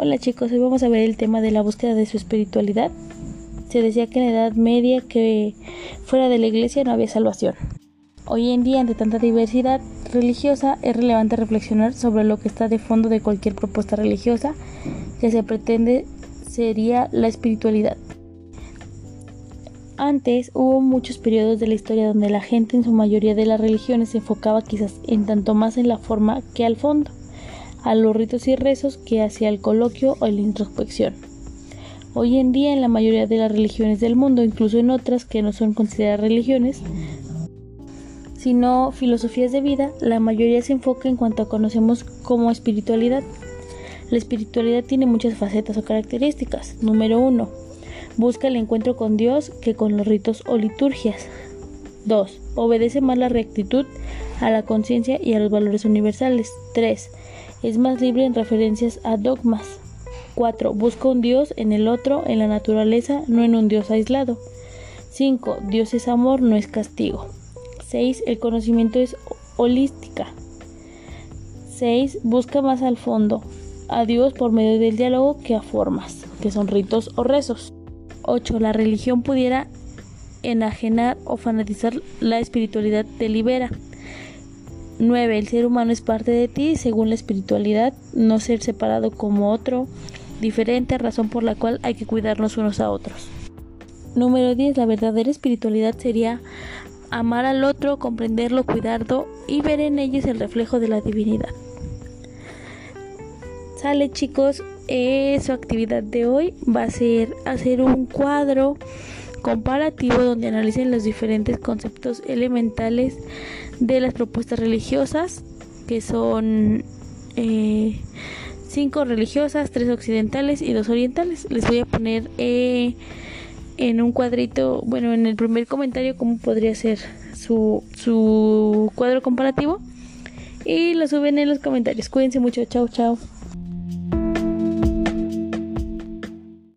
Hola chicos, hoy vamos a ver el tema de la búsqueda de su espiritualidad. Se decía que en la Edad Media que fuera de la iglesia no había salvación. Hoy en día, ante tanta diversidad religiosa, es relevante reflexionar sobre lo que está de fondo de cualquier propuesta religiosa que se pretende sería la espiritualidad. Antes hubo muchos periodos de la historia donde la gente en su mayoría de las religiones se enfocaba quizás en tanto más en la forma que al fondo a los ritos y rezos que hacia el coloquio o la introspección. Hoy en día en la mayoría de las religiones del mundo, incluso en otras que no son consideradas religiones, sino filosofías de vida, la mayoría se enfoca en cuanto conocemos como espiritualidad. La espiritualidad tiene muchas facetas o características. Número 1. Busca el encuentro con Dios que con los ritos o liturgias. 2. Obedece más la rectitud a la conciencia y a los valores universales. 3 es más libre en referencias a dogmas. 4. Busca un Dios en el otro, en la naturaleza, no en un Dios aislado. 5. Dios es amor, no es castigo. 6. El conocimiento es holística. 6. Busca más al fondo, a Dios por medio del diálogo que a formas, que son ritos o rezos. 8. La religión pudiera enajenar o fanatizar la espiritualidad delibera. 9. El ser humano es parte de ti según la espiritualidad, no ser separado como otro, diferente, razón por la cual hay que cuidarnos unos a otros. Número 10. La verdadera espiritualidad sería amar al otro, comprenderlo, cuidarlo y ver en ellos el reflejo de la divinidad. Sale chicos, eh, su actividad de hoy va a ser hacer un cuadro comparativo donde analicen los diferentes conceptos elementales de las propuestas religiosas, que son eh, cinco religiosas, tres occidentales y dos orientales. Les voy a poner eh, en un cuadrito, bueno, en el primer comentario cómo podría ser su, su cuadro comparativo y lo suben en los comentarios. Cuídense mucho, chao, chao.